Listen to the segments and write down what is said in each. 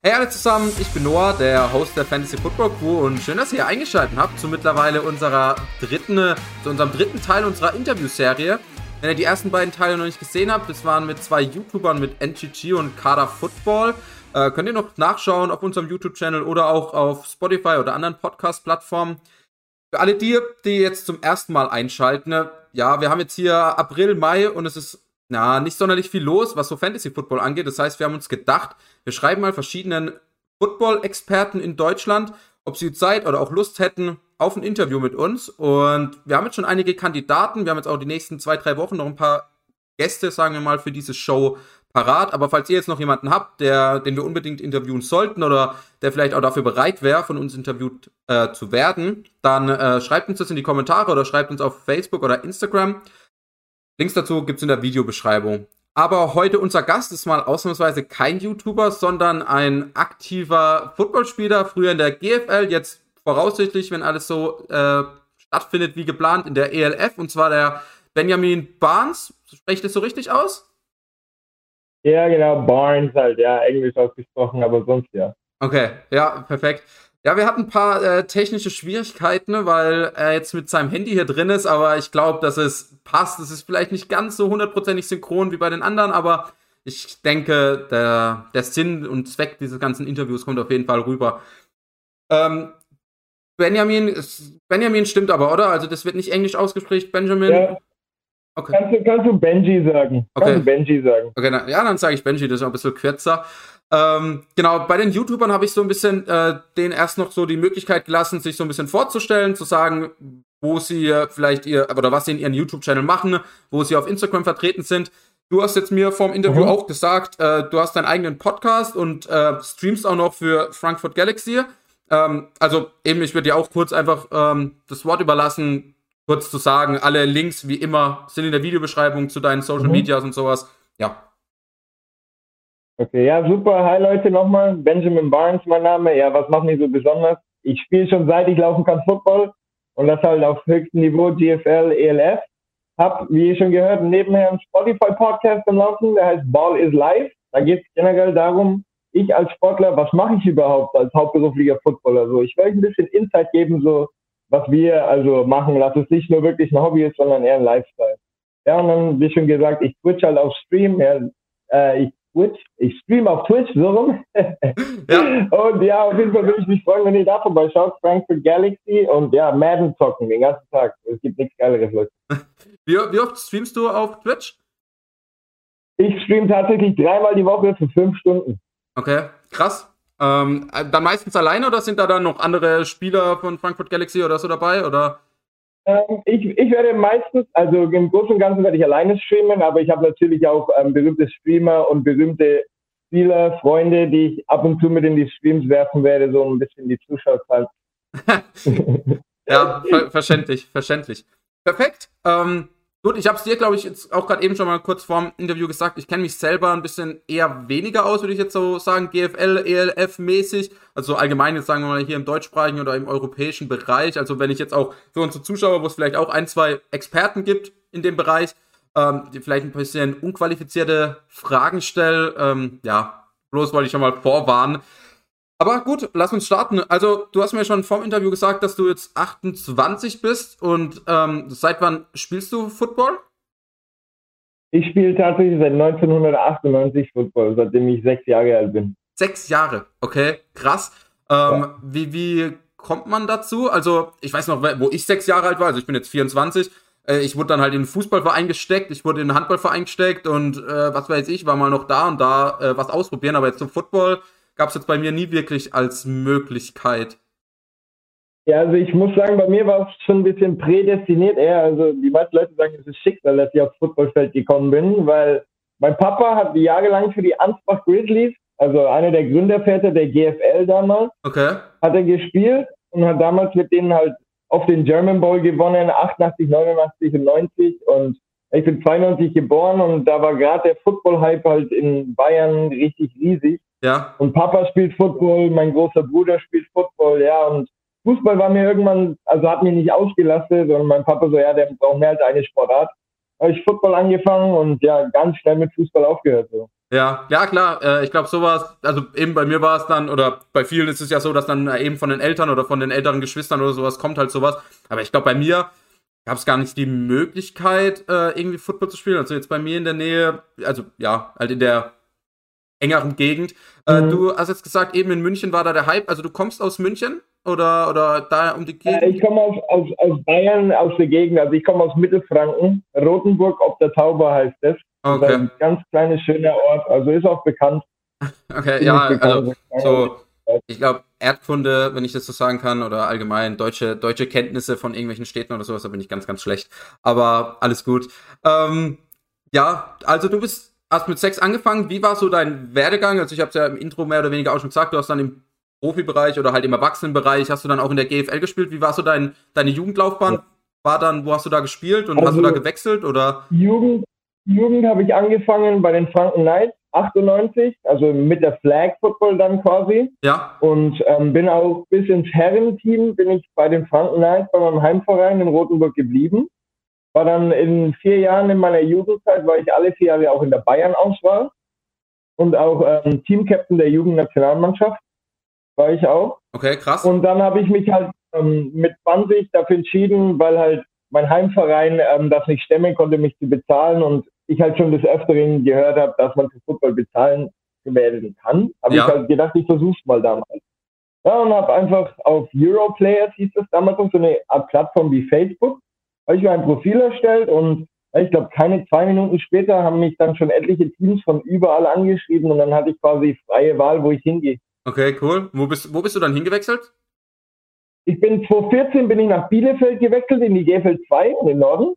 Hey alle zusammen, ich bin Noah, der Host der Fantasy Football Crew und schön, dass ihr hier eingeschaltet habt zu mittlerweile unserer dritten, zu unserem dritten Teil unserer Interviewserie. Wenn ihr die ersten beiden Teile noch nicht gesehen habt, das waren mit zwei YouTubern mit NGG und Kader Football. Äh, könnt ihr noch nachschauen auf unserem YouTube-Channel oder auch auf Spotify oder anderen Podcast-Plattformen. Für alle die, die jetzt zum ersten Mal einschalten, ne, ja, wir haben jetzt hier April, Mai und es ist na, nicht sonderlich viel los, was so Fantasy Football angeht. Das heißt, wir haben uns gedacht, wir schreiben mal verschiedenen Football-Experten in Deutschland, ob sie Zeit oder auch Lust hätten auf ein Interview mit uns. Und wir haben jetzt schon einige Kandidaten. Wir haben jetzt auch die nächsten zwei, drei Wochen noch ein paar Gäste, sagen wir mal, für diese Show parat. Aber falls ihr jetzt noch jemanden habt, der, den wir unbedingt interviewen sollten oder der vielleicht auch dafür bereit wäre, von uns interviewt äh, zu werden, dann äh, schreibt uns das in die Kommentare oder schreibt uns auf Facebook oder Instagram. Links dazu gibt's in der Videobeschreibung. Aber heute unser Gast ist mal ausnahmsweise kein YouTuber, sondern ein aktiver Footballspieler, früher in der GFL, jetzt voraussichtlich, wenn alles so äh, stattfindet wie geplant, in der ELF, und zwar der Benjamin Barnes. Spreche ich das so richtig aus? Ja, genau, Barnes halt, ja, englisch ausgesprochen, aber sonst ja. Okay, ja, perfekt. Ja, wir hatten ein paar äh, technische Schwierigkeiten, ne, weil er jetzt mit seinem Handy hier drin ist, aber ich glaube, dass es passt. Es ist vielleicht nicht ganz so hundertprozentig synchron wie bei den anderen, aber ich denke, der, der Sinn und Zweck dieses ganzen Interviews kommt auf jeden Fall rüber. Ähm, Benjamin, Benjamin stimmt aber, oder? Also das wird nicht englisch ausgesprochen, Benjamin. Ja. Okay. Kannst, du, kannst du Benji sagen? Okay. Kannst du Benji sagen? Okay, na, ja, dann sage ich Benji, das ist auch ein bisschen kürzer. Ähm, genau, bei den YouTubern habe ich so ein bisschen äh, denen erst noch so die Möglichkeit gelassen, sich so ein bisschen vorzustellen, zu sagen, wo sie vielleicht ihr, oder was sie in ihren YouTube-Channel machen, wo sie auf Instagram vertreten sind. Du hast jetzt mir vorm Interview mhm. auch gesagt, äh, du hast deinen eigenen Podcast und äh, streamst auch noch für Frankfurt Galaxy. Ähm, also eben, ich würde dir auch kurz einfach ähm, das Wort überlassen, kurz zu sagen, alle Links wie immer sind in der Videobeschreibung zu deinen Social mhm. Medias und sowas. Ja, Okay, ja, super. Hi Leute nochmal. Benjamin Barnes mein Name. Ja, was macht mich so besonders? Ich spiele schon seit ich laufen kann Football und das halt auf höchstem Niveau GFL, ELF. Hab, wie ihr schon gehört, nebenher einen Spotify-Podcast am Laufen, der heißt Ball is Life. Da geht es generell darum, ich als Sportler, was mache ich überhaupt als hauptberuflicher Footballer? So, ich will euch ein bisschen Insight geben, so was wir also machen, dass es nicht nur wirklich ein Hobby ist, sondern eher ein Lifestyle. Ja, und dann, wie schon gesagt, ich twitch halt auf Stream. Ja, äh, ich Twitch. Ich streame auf Twitch, so rum. ja. Und ja, auf jeden Fall würde ich mich freuen, wenn ihr da vorbeischaut. Frankfurt Galaxy und ja, Madden zocken den ganzen Tag. Es gibt nichts Geileres, Leute. Wie, wie oft streamst du auf Twitch? Ich stream tatsächlich dreimal die Woche für fünf Stunden. Okay, krass. Ähm, dann meistens alleine oder sind da dann noch andere Spieler von Frankfurt Galaxy oder so dabei? Oder? Ähm, ich, ich werde meistens, also im Großen und Ganzen werde ich alleine streamen, aber ich habe natürlich auch ähm, berühmte Streamer und berühmte Spieler, Freunde, die ich ab und zu mit in die Streams werfen werde, so ein bisschen die Zuschauerzahlen. ja, ver verständlich, verständlich. Perfekt. Ähm, Gut, ich habe es dir, glaube ich, jetzt auch gerade eben schon mal kurz vorm Interview gesagt. Ich kenne mich selber ein bisschen eher weniger aus, würde ich jetzt so sagen, GFL, ELF-mäßig. Also allgemein jetzt sagen wir mal hier im deutschsprachigen oder im europäischen Bereich. Also wenn ich jetzt auch für unsere Zuschauer, wo es vielleicht auch ein, zwei Experten gibt in dem Bereich, ähm, die vielleicht ein bisschen unqualifizierte Fragen stellen, ähm, ja, bloß wollte ich schon mal vorwarnen. Aber gut, lass uns starten. Also, du hast mir schon vorm Interview gesagt, dass du jetzt 28 bist und ähm, seit wann spielst du Football? Ich spiele tatsächlich seit 1998 Football, seitdem ich sechs Jahre alt bin. Sechs Jahre, okay, krass. Ähm, ja. wie, wie kommt man dazu? Also, ich weiß noch, wo ich sechs Jahre alt war, also ich bin jetzt 24. Äh, ich wurde dann halt in den Fußballverein gesteckt, ich wurde in den Handballverein gesteckt und äh, was weiß ich, war mal noch da und da äh, was ausprobieren, aber jetzt zum Football gab es jetzt bei mir nie wirklich als Möglichkeit. Ja, also ich muss sagen, bei mir war es schon ein bisschen prädestiniert eher. Also die meisten Leute sagen, es ist Schicksal, dass ich aufs Footballfeld gekommen bin, weil mein Papa hat jahrelang für die Ansbach Grizzlies, also einer der Gründerväter der GFL damals, okay. hat er gespielt und hat damals mit denen halt auf den German Bowl gewonnen, 88, 89 und 90 und ich bin 92 geboren und da war gerade der Football-Hype halt in Bayern richtig riesig. Ja. Und Papa spielt Football, mein großer Bruder spielt Football, ja. Und Fußball war mir irgendwann, also hat mich nicht ausgelastet, sondern mein Papa so, ja, der braucht mehr als eine Sportart. habe ich Football angefangen und ja, ganz schnell mit Fußball aufgehört. So. Ja, ja klar. Äh, ich glaube sowas, also eben bei mir war es dann, oder bei vielen ist es ja so, dass dann eben von den Eltern oder von den älteren Geschwistern oder sowas kommt halt sowas. Aber ich glaube bei mir gab es gar nicht die Möglichkeit, äh, irgendwie Football zu spielen. Also jetzt bei mir in der Nähe, also ja, halt in der engeren Gegend. Äh, mhm. Du hast jetzt gesagt, eben in München war da der Hype. Also du kommst aus München oder, oder da um die Gegend? ich komme aus, aus, aus Bayern, aus der Gegend. Also ich komme aus Mittelfranken. Rotenburg ob der Tauber heißt das. Okay. Ein ganz kleiner, schöner Ort. Also ist auch bekannt. Okay, ja, also so, ich glaube, Erdkunde, wenn ich das so sagen kann, oder allgemein deutsche, deutsche Kenntnisse von irgendwelchen Städten oder sowas, da bin ich ganz, ganz schlecht. Aber alles gut. Ähm, ja, also du bist hast mit Sex angefangen. Wie war so dein Werdegang? Also ich habe es ja im Intro mehr oder weniger auch schon gesagt, du hast dann im Profibereich oder halt im Erwachsenenbereich, hast du dann auch in der GFL gespielt. Wie war so dein, deine Jugendlaufbahn? Ja. War dann, wo hast du da gespielt und also, hast du da also gewechselt oder? Jugend, Jugend habe ich angefangen bei den Franken Knights 98, also mit der Flag Football dann quasi. Ja. Und ähm, bin auch bis ins Herrenteam bin ich bei den Franken Knights bei meinem Heimverein in Rothenburg geblieben. War dann in vier Jahren in meiner Jugendzeit, war ich alle vier Jahre auch in der Bayern-Auswahl und auch ähm, Teamcaptain der Jugendnationalmannschaft war ich auch. Okay, krass. Und dann habe ich mich halt ähm, mit 20 dafür entschieden, weil halt mein Heimverein ähm, das nicht stemmen konnte, mich zu bezahlen und ich halt schon des Öfteren gehört habe, dass man für Football bezahlen werden kann. Habe ja. ich halt gedacht, ich versuch's mal damals. Ja, und habe einfach auf Europlayers, hieß das damals, so eine Art Plattform wie Facebook, habe ich mir ein Profil erstellt und ich glaube, keine zwei Minuten später haben mich dann schon etliche Teams von überall angeschrieben und dann hatte ich quasi freie Wahl, wo ich hingehe. Okay, cool. Wo bist, wo bist du dann hingewechselt? Ich bin 2014 bin ich nach Bielefeld gewechselt in die GFL 2 in den Norden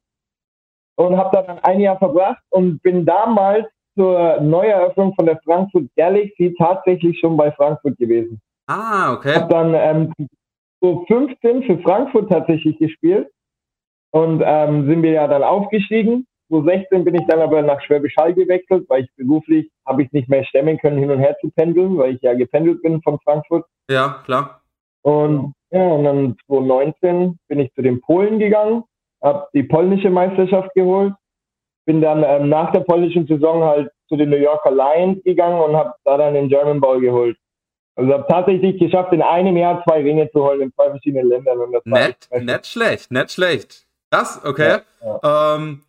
und habe da dann ein Jahr verbracht und bin damals zur Neueröffnung von der Frankfurt Galaxy tatsächlich schon bei Frankfurt gewesen. Ah, okay. Habe dann ähm, so 15 für Frankfurt tatsächlich gespielt und ähm, sind wir ja dann aufgestiegen. 2016 bin ich dann aber nach Schwäbisch Hall gewechselt, weil ich beruflich habe ich nicht mehr stemmen können, hin und her zu pendeln, weil ich ja gependelt bin von Frankfurt. Ja, klar. Und ja, und dann 2019 bin ich zu den Polen gegangen, habe die polnische Meisterschaft geholt, bin dann ähm, nach der polnischen Saison halt zu den New Yorker Lions gegangen und habe da dann den German Ball geholt. Also habe tatsächlich geschafft, in einem Jahr zwei Ringe zu holen in zwei verschiedenen Ländern. Und das nett, nicht schlecht, nicht schlecht. Das, okay. Ja, ja. Ähm,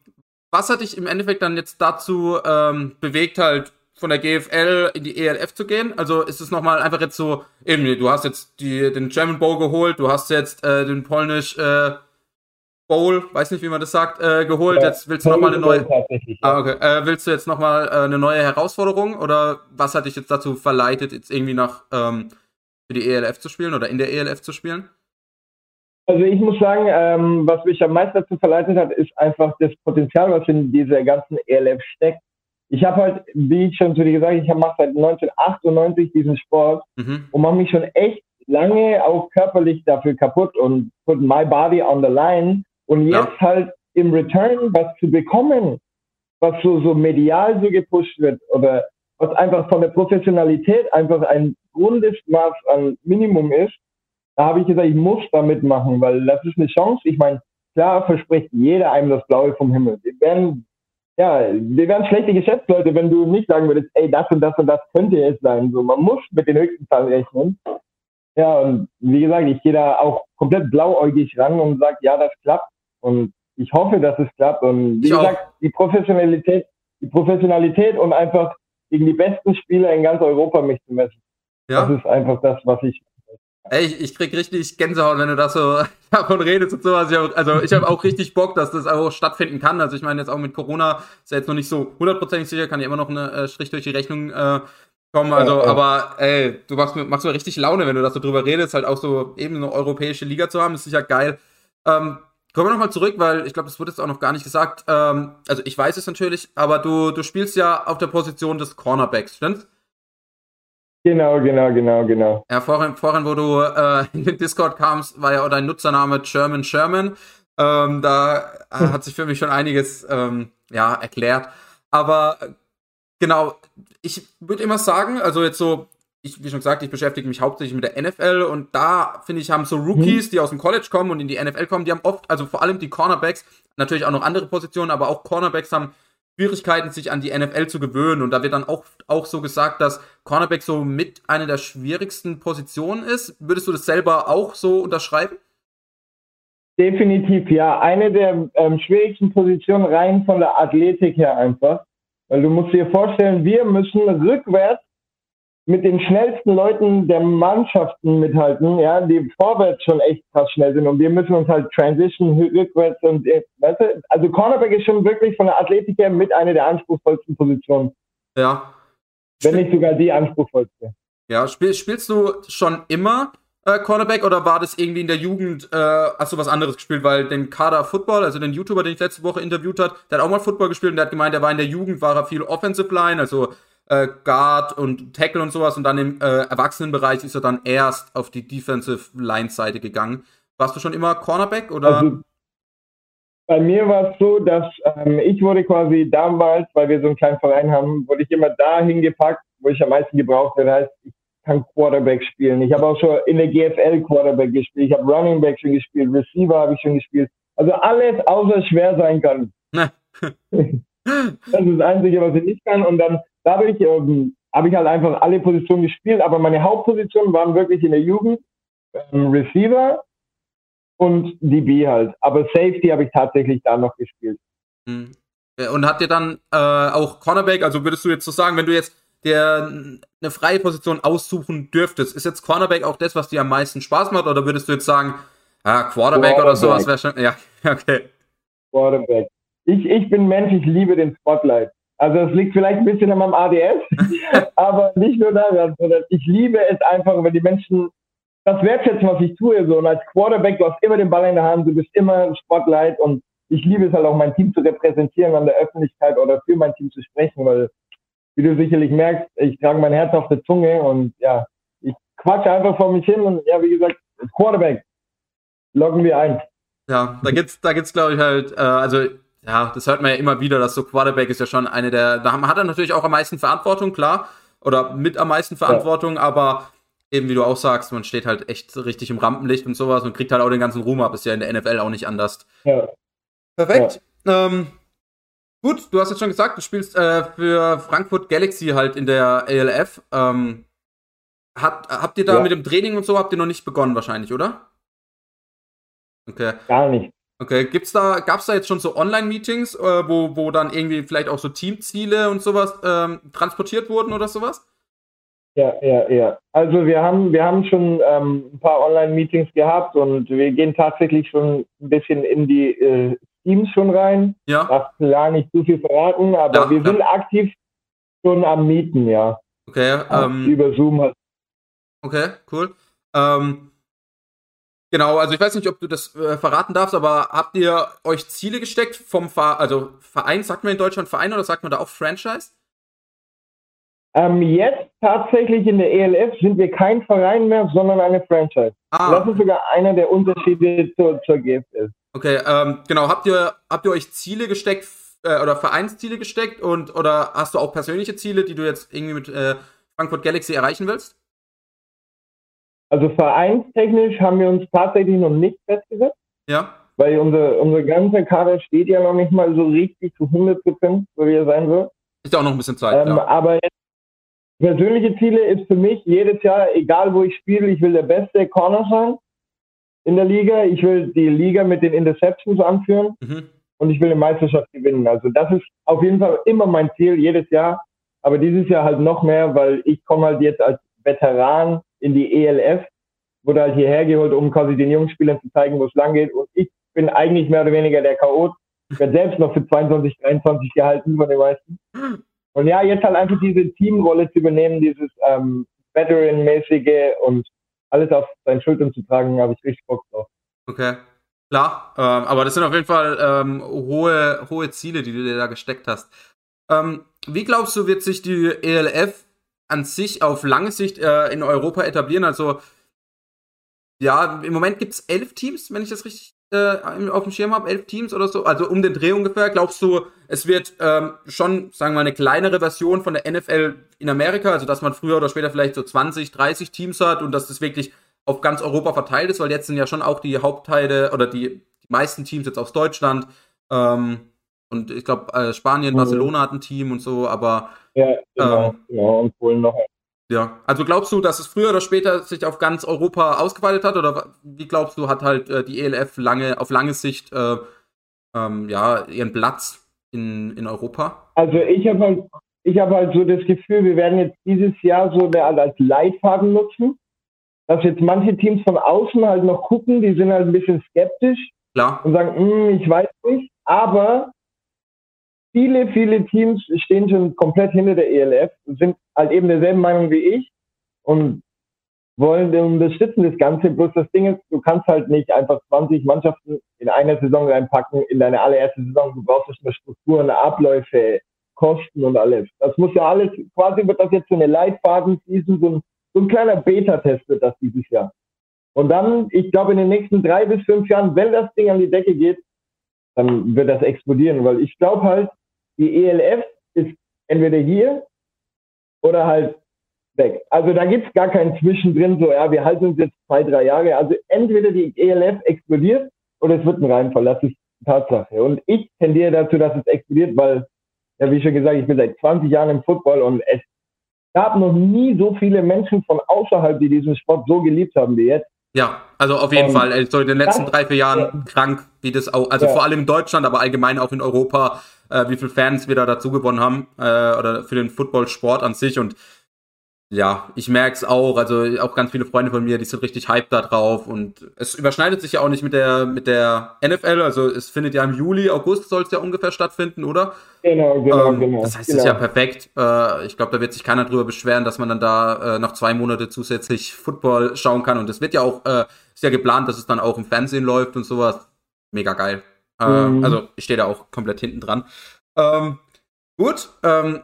was hat dich im Endeffekt dann jetzt dazu ähm, bewegt, halt von der GFL in die ELF zu gehen? Also ist es nochmal einfach jetzt so, eben, du hast jetzt die, den German Bowl geholt, du hast jetzt äh, den polnisch äh, Bowl, weiß nicht, wie man das sagt, äh, geholt. Ja, jetzt willst du nochmal eine neue. Ah, okay. Äh, willst du jetzt nochmal äh, eine neue Herausforderung oder was hat dich jetzt dazu verleitet, jetzt irgendwie nach ähm, für die ELF zu spielen oder in der ELF zu spielen? Also ich muss sagen, ähm, was mich am meisten dazu verleitet hat, ist einfach das Potenzial, was in dieser ganzen ELF steckt. Ich habe halt, wie ich schon zu dir gesagt habe, ich mache seit 1998 diesen Sport mhm. und mache mich schon echt lange auch körperlich dafür kaputt und put my body on the line. Und jetzt ja. halt im Return was zu bekommen, was so, so medial so gepusht wird oder was einfach von der Professionalität einfach ein Grundmaß an Minimum ist, da habe ich gesagt, ich muss da mitmachen, weil das ist eine Chance. Ich meine, klar verspricht jeder einem das Blaue vom Himmel. Wir werden, ja, wir wären schlechte Geschäftsleute, wenn du nicht sagen würdest, ey, das und das und das könnte es sein. So, man muss mit den höchsten Zahlen rechnen. Ja, und wie gesagt, ich gehe da auch komplett blauäugig ran und sage, ja, das klappt. Und ich hoffe, dass es klappt. Und wie ich gesagt, auch. die Professionalität, die Professionalität und einfach gegen die besten Spieler in ganz Europa mich zu messen. Ja. Das ist einfach das, was ich Ey, ich, ich krieg richtig Gänsehaut, wenn du das so davon redest und sowas. Also ich habe auch richtig Bock, dass das auch stattfinden kann. Also ich meine jetzt auch mit Corona ist ja jetzt noch nicht so hundertprozentig sicher, kann ja immer noch ein äh, Strich durch die Rechnung äh, kommen. Also, ja, ja. aber ey, du machst mir, machst mir richtig Laune, wenn du das so drüber redest, halt auch so eben eine europäische Liga zu haben, ist sicher geil. Ähm, kommen wir nochmal zurück, weil ich glaube, das wurde jetzt auch noch gar nicht gesagt. Ähm, also ich weiß es natürlich, aber du, du spielst ja auf der Position des Cornerbacks, stimmt's? Genau, genau, genau, genau. Ja, vorhin, vorhin wo du äh, in den Discord kamst, war ja auch dein Nutzername German Sherman. Ähm, da hat sich für mich schon einiges ähm, ja, erklärt. Aber genau, ich würde immer sagen, also jetzt so ich, wie schon gesagt, ich beschäftige mich hauptsächlich mit der NFL und da, finde ich, haben so Rookies, mhm. die aus dem College kommen und in die NFL kommen, die haben oft, also vor allem die Cornerbacks, natürlich auch noch andere Positionen, aber auch Cornerbacks haben Schwierigkeiten, sich an die NFL zu gewöhnen. Und da wird dann auch, auch so gesagt, dass Cornerback so mit einer der schwierigsten Positionen ist. Würdest du das selber auch so unterschreiben? Definitiv ja. Eine der ähm, schwierigsten Positionen rein von der Athletik her einfach. Weil du musst dir vorstellen, wir müssen rückwärts mit den schnellsten Leuten der Mannschaften mithalten, ja, die vorwärts schon echt krass schnell sind und wir müssen uns halt transition rückwärts und äh, weißt du, also Cornerback ist schon wirklich von der Athletik her mit einer der anspruchsvollsten Positionen. Ja. Wenn nicht sogar die anspruchsvollste. Ja, spiel, spielst du schon immer äh, Cornerback oder war das irgendwie in der Jugend, äh, hast du was anderes gespielt? Weil den Kader Football, also den YouTuber, den ich letzte Woche interviewt hat, der hat auch mal Football gespielt und der hat gemeint, der war in der Jugend, war er viel Offensive Line, also äh, Guard und Tackle und sowas und dann im äh, Erwachsenenbereich ist er dann erst auf die Defensive Line Seite gegangen. Warst du schon immer Cornerback oder? Also, bei mir war es so, dass ähm, ich wurde quasi damals, weil wir so einen kleinen Verein haben, wurde ich immer dahin gepackt, wo ich am meisten gebraucht werde. Heißt, ich kann Quarterback spielen. Ich habe auch schon in der GFL Quarterback gespielt. Ich habe Running Back schon gespielt. Receiver habe ich schon gespielt. Also alles außer schwer sein kann. das ist das Einzige, was ich nicht kann. Und dann dadurch ähm, habe ich halt einfach alle Positionen gespielt, aber meine Hauptpositionen waren wirklich in der Jugend ähm, Receiver und DB halt. Aber Safety habe ich tatsächlich da noch gespielt. Hm. Und habt ihr dann äh, auch Cornerback, also würdest du jetzt so sagen, wenn du jetzt der eine freie Position aussuchen dürftest, ist jetzt Cornerback auch das, was dir am meisten Spaß macht, oder würdest du jetzt sagen, ah, Quarterback, Quarterback. oder sowas wäre schon, ja, okay. Quarterback. Ich, ich bin Mensch, ich liebe den Spotlight. Also es liegt vielleicht ein bisschen an meinem ADS, aber nicht nur daran, sondern ich liebe es einfach, wenn die Menschen das wertschätzen, was ich tue. So. Und als Quarterback, du hast immer den Ball in der Hand, du bist immer ein Spotlight und ich liebe es halt auch, mein Team zu repräsentieren an der Öffentlichkeit oder für mein Team zu sprechen, weil, wie du sicherlich merkst, ich trage mein Herz auf der Zunge und ja, ich quatsche einfach vor mich hin und ja, wie gesagt, Quarterback, loggen wir ein. Ja, da gibt's, da gibt's, glaube ich, halt, äh, also ja, das hört man ja immer wieder, dass so Quarterback ist ja schon eine der, da hat er natürlich auch am meisten Verantwortung, klar, oder mit am meisten Verantwortung, ja. aber eben wie du auch sagst, man steht halt echt richtig im Rampenlicht und sowas und kriegt halt auch den ganzen Ruhm ab, ist ja in der NFL auch nicht anders. Ja. Perfekt. Ja. Ähm, gut, du hast jetzt schon gesagt, du spielst äh, für Frankfurt Galaxy halt in der ALF. Ähm, hat, habt ihr da ja. mit dem Training und so, habt ihr noch nicht begonnen wahrscheinlich, oder? Okay. Gar nicht. Okay, gibt's da, gab's da jetzt schon so Online-Meetings, äh, wo, wo dann irgendwie vielleicht auch so Teamziele und sowas ähm, transportiert wurden oder sowas? Ja, ja, ja. Also wir haben, wir haben schon ähm, ein paar Online-Meetings gehabt und wir gehen tatsächlich schon ein bisschen in die äh, Teams schon rein. Ja. Darf klar nicht zu viel verraten, aber ja, wir sind ja. aktiv schon am Mieten, ja. Okay. Ähm, über Zoom halt. Okay, cool. Ähm, Genau, also ich weiß nicht, ob du das äh, verraten darfst, aber habt ihr euch Ziele gesteckt vom Ver also Verein, sagt man in Deutschland Verein oder sagt man da auch Franchise? Ähm, jetzt tatsächlich in der ELF sind wir kein Verein mehr, sondern eine Franchise. Ah. Das ist sogar einer der Unterschiede zur, zur GFL. Okay, ähm, genau. Habt ihr, habt ihr euch Ziele gesteckt äh, oder Vereinsziele gesteckt und oder hast du auch persönliche Ziele, die du jetzt irgendwie mit äh, Frankfurt Galaxy erreichen willst? Also vereinstechnisch haben wir uns tatsächlich noch nicht festgesetzt. Ja. Weil unser, unser ganzer Kader steht ja noch nicht mal so richtig zu 100 Prozent, so wie er sein wird. Ist ja auch noch ein bisschen Zeit. Ähm, ja. Aber persönliche Ziele ist für mich jedes Jahr, egal wo ich spiele, ich will der beste Corner sein in der Liga. Ich will die Liga mit den Interceptions anführen. Mhm. Und ich will eine Meisterschaft gewinnen. Also das ist auf jeden Fall immer mein Ziel, jedes Jahr. Aber dieses Jahr halt noch mehr, weil ich komme halt jetzt als Veteran in die ELF, wurde halt hierher geholt, um quasi den jungen Spielern zu zeigen, wo es lang geht. Und ich bin eigentlich mehr oder weniger der Chaot. Ich werde selbst noch für 22, 23 gehalten von den meisten. Und ja, jetzt halt einfach diese Teamrolle zu übernehmen, dieses ähm, Veteran-mäßige und alles auf seinen Schultern zu tragen, habe ich richtig Bock drauf. Okay. Klar, ähm, aber das sind auf jeden Fall ähm, hohe, hohe Ziele, die du dir da gesteckt hast. Ähm, wie glaubst du, wird sich die ELF an sich auf lange Sicht äh, in Europa etablieren. Also ja, im Moment gibt es elf Teams, wenn ich das richtig äh, auf dem Schirm habe, elf Teams oder so, also um den Dreh ungefähr. Glaubst du, es wird ähm, schon, sagen wir mal, eine kleinere Version von der NFL in Amerika, also dass man früher oder später vielleicht so 20, 30 Teams hat und dass das wirklich auf ganz Europa verteilt ist, weil jetzt sind ja schon auch die Hauptteile oder die, die meisten Teams jetzt aus Deutschland ähm, und ich glaube äh, Spanien, mhm. Barcelona hat ein Team und so, aber ja, genau, ähm, genau. und Polen noch ja, also glaubst du, dass es früher oder später sich auf ganz Europa ausgeweitet hat oder wie glaubst du, hat halt äh, die ELF lange auf lange Sicht äh, ähm, ja ihren Platz in, in Europa? Also ich habe halt ich habe halt so das Gefühl, wir werden jetzt dieses Jahr so als Leitfaden nutzen, dass jetzt manche Teams von außen halt noch gucken, die sind halt ein bisschen skeptisch Klar. und sagen, hm, ich weiß nicht, aber viele, viele Teams stehen schon komplett hinter der ELF, sind halt eben derselben Meinung wie ich und wollen unterstützen das Ganze. Bloß das Ding ist, du kannst halt nicht einfach 20 Mannschaften in einer Saison reinpacken, in deine allererste Saison. Du brauchst erstmal Strukturen, Abläufe, Kosten und alles. Das muss ja alles, quasi wird das jetzt so eine Leitfaden-Season, so ein, so ein kleiner Beta-Test wird das dieses Jahr. Und dann, ich glaube, in den nächsten drei bis fünf Jahren, wenn das Ding an die Decke geht, dann wird das explodieren, weil ich glaube halt, die ELF ist entweder hier oder halt weg. Also da gibt's gar kein Zwischendrin, so ja, wir halten uns jetzt zwei, drei Jahre. Also entweder die ELF explodiert oder es wird ein Reinfall. Das ist Tatsache. Und ich tendiere dazu, dass es explodiert, weil, ja, wie schon gesagt, ich bin seit 20 Jahren im Football und es gab noch nie so viele Menschen von außerhalb, die diesen Sport so geliebt haben wie jetzt. Ja, also auf jeden um, Fall. So in den letzten drei, vier Jahren ja. krank, wie das auch, also ja. vor allem in Deutschland, aber allgemein auch in Europa äh, wie viele Fans wir da dazu gewonnen haben äh, oder für den Footballsport an sich und ja, ich merke es auch, also auch ganz viele Freunde von mir, die sind richtig hyped da drauf und es überschneidet sich ja auch nicht mit der mit der NFL, also es findet ja im Juli, August soll es ja ungefähr stattfinden, oder? Genau, genau, ähm, genau. Das heißt, genau. es ist ja perfekt. Äh, ich glaube, da wird sich keiner drüber beschweren, dass man dann da äh, noch zwei Monate zusätzlich Football schauen kann und es wird ja auch, äh, ist ja geplant, dass es dann auch im Fernsehen läuft und sowas. Mega geil. Äh, mhm. Also ich stehe da auch komplett hinten dran. Ähm, gut, ähm,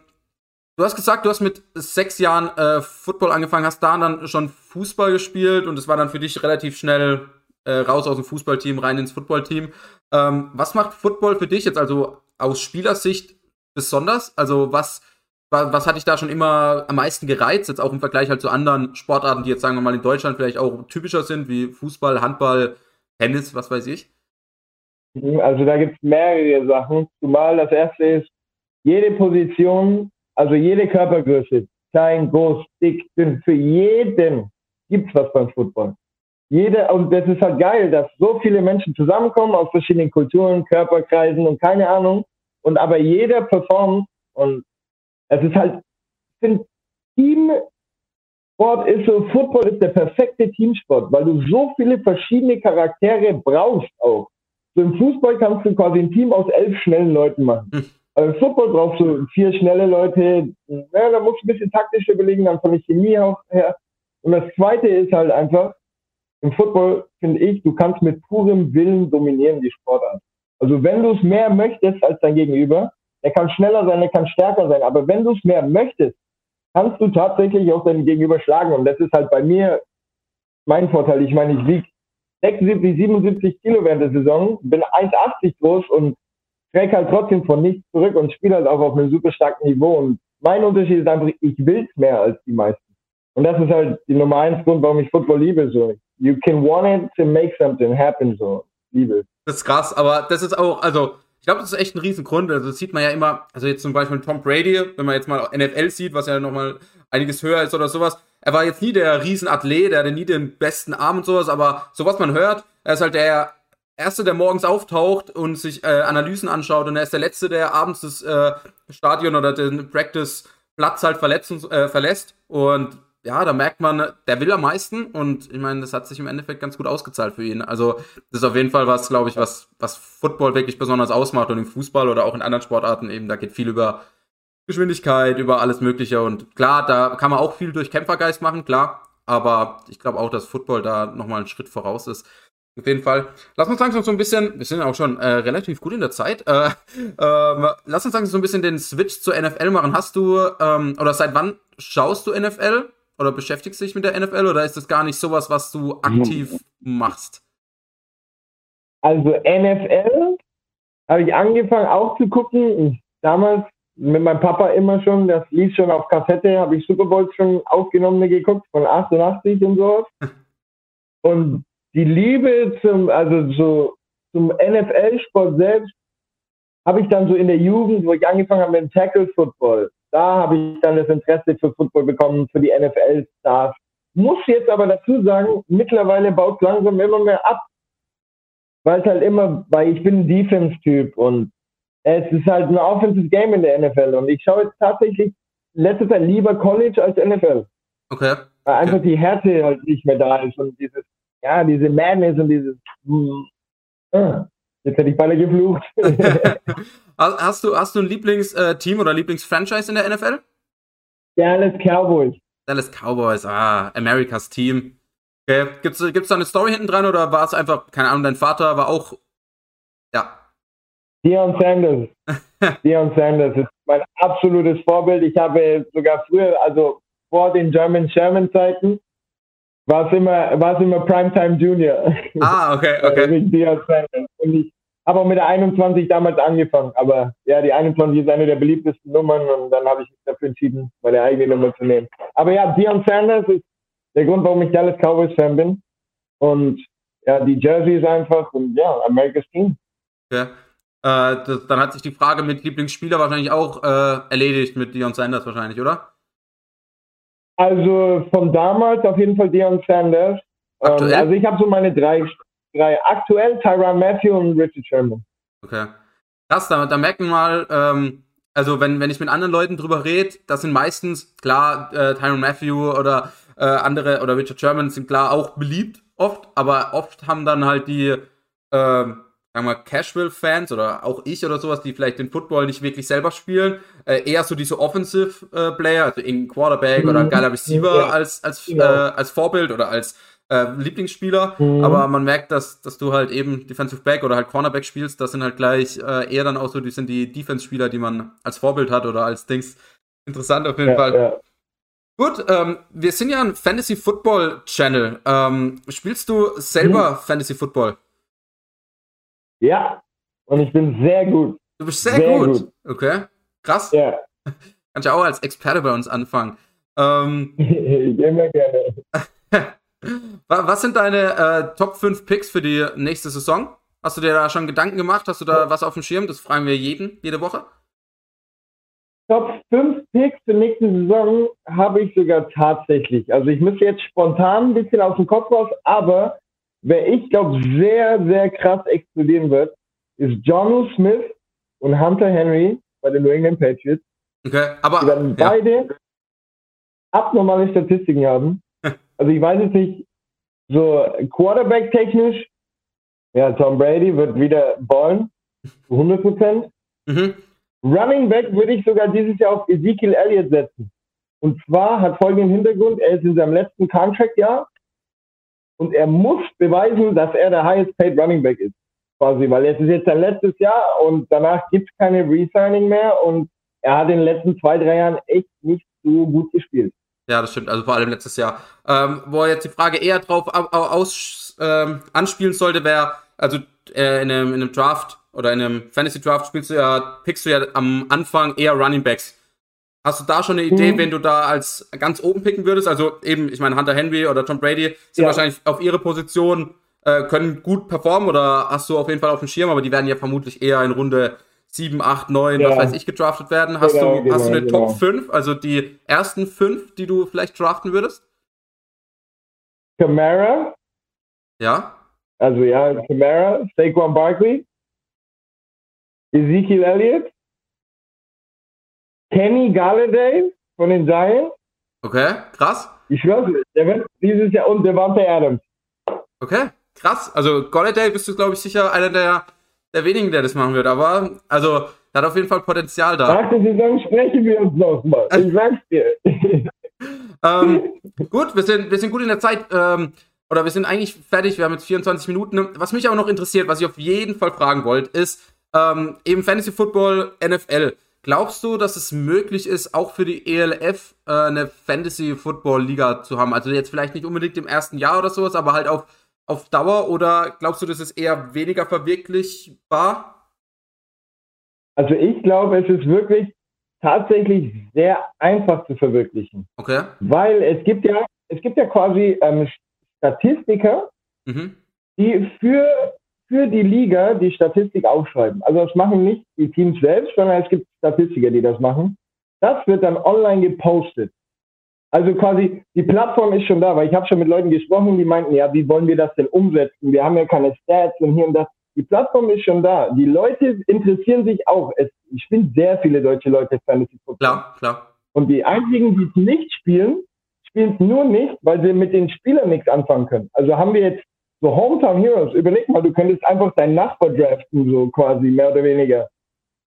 du hast gesagt, du hast mit sechs Jahren äh, Football angefangen, hast da dann schon Fußball gespielt und es war dann für dich relativ schnell äh, raus aus dem Fußballteam, rein ins Footballteam. Ähm, was macht Football für dich jetzt also aus Spielersicht besonders? Also was, was hat dich da schon immer am meisten gereizt, jetzt auch im Vergleich halt zu anderen Sportarten, die jetzt sagen wir mal in Deutschland vielleicht auch typischer sind, wie Fußball, Handball, Tennis, was weiß ich? Also da gibt es mehrere Sachen. Zumal das erste ist, jede Position, also jede Körpergröße, klein, groß, dick, dünn, für jeden gibt es was beim Football. Jede, und das ist halt geil, dass so viele Menschen zusammenkommen aus verschiedenen Kulturen, Körperkreisen und keine Ahnung. Und aber jeder performt und es ist halt, ich finde, Teamsport ist so, Football ist der perfekte Teamsport, weil du so viele verschiedene Charaktere brauchst auch. So im Fußball kannst du quasi ein Team aus elf schnellen Leuten machen. Hm. Aber im Football brauchst du vier schnelle Leute. Ja, da musst du ein bisschen taktisch überlegen, dann von der Chemie auch her. Und das zweite ist halt einfach, im Football finde ich, du kannst mit purem Willen dominieren die Sportart. Also wenn du es mehr möchtest als dein Gegenüber, der kann schneller sein, der kann stärker sein, aber wenn du es mehr möchtest, kannst du tatsächlich auch deinen Gegenüber schlagen. Und das ist halt bei mir mein Vorteil. Ich meine, ich wiege 76, 77 Kilo während der Saison, bin 1,80 groß und träge halt trotzdem von nichts zurück und spiele halt auch auf einem super starken Niveau. Und mein Unterschied ist einfach, ich will es mehr als die meisten. Und das ist halt die Nummer eins Grund, warum ich Football liebe. So, you can want it to make something happen. So, liebe. Das ist krass, aber das ist auch, also ich glaube, das ist echt ein Riesengrund. Also das sieht man ja immer, also jetzt zum Beispiel Tom Brady, wenn man jetzt mal NFL sieht, was ja nochmal einiges höher ist oder sowas, er war jetzt nie der Riesenathlet, er hatte nie den besten Arm und sowas, aber so was man hört, er ist halt der Erste, der morgens auftaucht und sich äh, Analysen anschaut und er ist der Letzte, der abends das äh, Stadion oder den Practice-Platz halt verletzt, äh, verlässt. Und ja, da merkt man, der will am meisten und ich meine, das hat sich im Endeffekt ganz gut ausgezahlt für ihn. Also, das ist auf jeden Fall was, glaube ich, was, was Football wirklich besonders ausmacht und im Fußball oder auch in anderen Sportarten eben, da geht viel über Geschwindigkeit, über alles Mögliche. Und klar, da kann man auch viel durch Kämpfergeist machen, klar. Aber ich glaube auch, dass Football da nochmal einen Schritt voraus ist. Auf jeden Fall. Lass uns langsam so ein bisschen, wir sind auch schon äh, relativ gut in der Zeit. Äh, ähm, lass uns langsam so ein bisschen den Switch zur NFL machen. Hast du, ähm, oder seit wann schaust du NFL? Oder beschäftigst du dich mit der NFL? Oder ist das gar nicht sowas, was du aktiv machst? Also NFL habe ich angefangen auch zu gucken. Damals mit meinem Papa immer schon, das lief schon auf Kassette, habe ich Super Bowl schon aufgenommen geguckt, von 88 und sowas. Und die Liebe zum, also so zum NFL-Sport selbst habe ich dann so in der Jugend, wo ich angefangen habe mit dem Tackle-Football, da habe ich dann das Interesse für Football bekommen, für die NFL-Stars. Muss jetzt aber dazu sagen, mittlerweile baut es langsam immer mehr ab. Weil es halt immer, weil ich bin ein Defense-Typ und es ist halt ein Offensive Game in der NFL und ich schaue jetzt tatsächlich letzte Zeit lieber College als NFL. Okay. Weil einfach okay. die Härte halt nicht mehr da ist und dieses, ja, diese Madness und dieses, äh, jetzt hätte ich beide geflucht. hast, du, hast du ein Lieblingsteam oder Lieblingsfranchise in der NFL? Dallas Cowboys. Dallas Cowboys, ah, Americas Team. Okay. Gibt's, gibt's da eine Story hinten dran oder war es einfach, keine Ahnung, dein Vater war auch, ja, Deion Sanders. Deion Sanders ist mein absolutes Vorbild. Ich habe sogar früher, also vor den German Sherman Zeiten, war es immer, war es immer Primetime Junior. Ah, okay, okay. Mit Deion Sanders. Und ich habe auch mit der 21 damals angefangen. Aber ja, die 21 ist eine der beliebtesten Nummern und dann habe ich mich dafür entschieden, meine eigene Nummer zu nehmen. Aber ja, Deion Sanders ist der Grund, warum ich Dallas Cowboys Fan bin. Und ja, die Jersey ist einfach und ja, America's Team. Okay. Äh, das, dann hat sich die Frage mit Lieblingsspieler wahrscheinlich auch äh, erledigt mit Dion Sanders wahrscheinlich, oder? Also von damals auf jeden Fall Dion Sanders. Ähm, also ich habe so meine drei, drei aktuell Tyron Matthew und Richard Sherman. Okay. Krass, da, da merkt man mal, ähm, also wenn, wenn ich mit anderen Leuten drüber rede, das sind meistens, klar, äh, Tyron Matthew oder äh, andere oder Richard Sherman sind klar auch beliebt oft, aber oft haben dann halt die äh, sagen wir, Casual-Fans oder auch ich oder sowas, die vielleicht den Football nicht wirklich selber spielen, äh, eher so diese Offensive-Player, also irgendein Quarterback mhm. oder ein geiler Receiver ja. als, als, ja. äh, als Vorbild oder als äh, Lieblingsspieler. Mhm. Aber man merkt, dass, dass du halt eben Defensive Back oder halt Cornerback spielst, das sind halt gleich äh, eher dann auch so, die sind die Defense-Spieler, die man als Vorbild hat oder als Dings. Interessant auf jeden ja, Fall. Gut, ähm, wir sind ja ein Fantasy Football Channel. Ähm, spielst du selber mhm. Fantasy Football? Ja, und ich bin sehr gut. Du bist sehr, sehr gut. gut. Okay, krass. Ja. Kannst ja auch als Experte bei uns anfangen. Ähm, Immer gerne. was sind deine äh, Top 5 Picks für die nächste Saison? Hast du dir da schon Gedanken gemacht? Hast du da ja. was auf dem Schirm? Das fragen wir jeden, jede Woche. Top 5 Picks für nächste Saison habe ich sogar tatsächlich. Also ich müsste jetzt spontan ein bisschen aus dem Kopf raus, aber wer ich glaube sehr, sehr krass explodieren wird, ist John Smith und Hunter Henry bei den New England Patriots. Okay, aber. Die werden ja. beide abnormale Statistiken haben. Also ich weiß jetzt nicht, so Quarterback-technisch, ja, Tom Brady wird wieder ballen, zu 100 Prozent. Mhm. Running Back würde ich sogar dieses Jahr auf Ezekiel Elliott setzen. Und zwar hat folgenden Hintergrund, er ist in seinem letzten Contract-Jahr und er muss beweisen, dass er der highest paid Running Back ist. Quasi, weil es ist jetzt sein letztes Jahr und danach gibt es keine Resigning mehr und er hat in den letzten zwei, drei Jahren echt nicht so gut gespielt. Ja, das stimmt. Also vor allem letztes Jahr. Ähm, wo er jetzt die Frage eher drauf aus, ähm, anspielen sollte, wäre, also äh, in, einem, in einem Draft oder in einem Fantasy Draft spielst du ja, pickst du ja am Anfang eher Running Backs. Hast du da schon eine Idee, mhm. wen du da als ganz oben picken würdest? Also eben, ich meine, Hunter Henry oder Tom Brady sind ja. wahrscheinlich auf ihre Position, äh, können gut performen oder hast du auf jeden Fall auf dem Schirm, aber die werden ja vermutlich eher in Runde 7, 8, 9, ja. was weiß ich, gedraftet werden. Hast genau, du, genau, hast du eine genau. Top 5, also die ersten 5, die du vielleicht draften würdest? Camara. Ja. Also ja, Camara, Saquon Barkley, Ezekiel Elliott, Kenny Galladay von den Giants. Okay, krass. Ich schwör's dir, der wird dieses Jahr und Devante Adams. Okay, krass. Also Galladay bist du, glaube ich, sicher einer der, der wenigen, der das machen wird. Aber, also, hat auf jeden Fall Potenzial da. Nach der Saison sprechen wir uns nochmal. Ich sag's dir. ähm, gut, wir sind, wir sind gut in der Zeit. Ähm, oder wir sind eigentlich fertig. Wir haben jetzt 24 Minuten. Was mich aber noch interessiert, was ich auf jeden Fall fragen wollte, ist ähm, eben Fantasy Football NFL. Glaubst du, dass es möglich ist, auch für die ELF äh, eine Fantasy Football Liga zu haben? Also jetzt vielleicht nicht unbedingt im ersten Jahr oder sowas, aber halt auf auf Dauer oder glaubst du, das ist eher weniger verwirklichbar? Also ich glaube, es ist wirklich tatsächlich sehr einfach zu verwirklichen. Okay. Weil es gibt ja, es gibt ja quasi ähm, Statistiker, mhm. die für, für die Liga die Statistik aufschreiben. Also das machen nicht die Teams selbst, sondern es gibt Statistiker, die das machen. Das wird dann online gepostet. Also quasi, die Plattform ist schon da, weil ich habe schon mit Leuten gesprochen, die meinten, ja, wie wollen wir das denn umsetzen? Wir haben ja keine Stats und hier und das. Die Plattform ist schon da. Die Leute interessieren sich auch. Es spielen sehr viele deutsche Leute Fantasy Football. Klar, klar. Und die einzigen, die es nicht spielen, spielen es nur nicht, weil sie mit den Spielern nichts anfangen können. Also haben wir jetzt so Hometown Heroes. Überleg mal, du könntest einfach deinen Nachbar draften, so quasi, mehr oder weniger.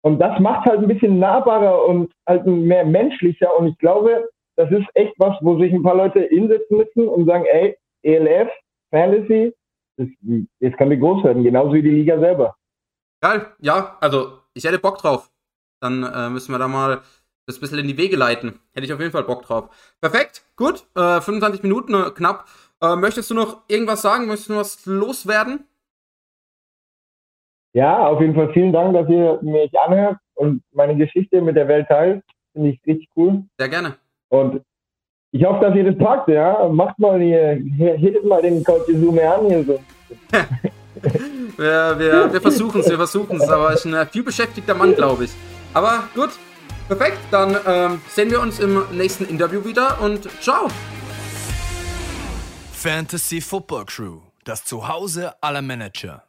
Und das macht halt ein bisschen nahbarer und halt mehr menschlicher. Und ich glaube, das ist echt was, wo sich ein paar Leute hinsetzen müssen und sagen, ey, ELF, Fantasy, das, das kann wie groß werden, genauso wie die Liga selber. Geil, ja, also ich hätte Bock drauf. Dann äh, müssen wir da mal das ein bisschen in die Wege leiten. Hätte ich auf jeden Fall Bock drauf. Perfekt, gut, äh, 25 Minuten äh, knapp. Äh, möchtest du noch irgendwas sagen? Möchtest du noch was loswerden? Ja, auf jeden Fall vielen Dank, dass ihr mich anhört und meine Geschichte mit der Welt teilt. Finde ich richtig cool. Sehr gerne. Und ich hoffe, dass ihr das packt, ja. Macht mal hier, hier mal den Coach Zoom an hier so. wir, wir, wir versuchen es, wir versuchen es, aber ich bin ein viel beschäftigter Mann, glaube ich. Aber gut, perfekt, dann ähm, sehen wir uns im nächsten Interview wieder und ciao. Fantasy Football Crew, das Zuhause aller Manager.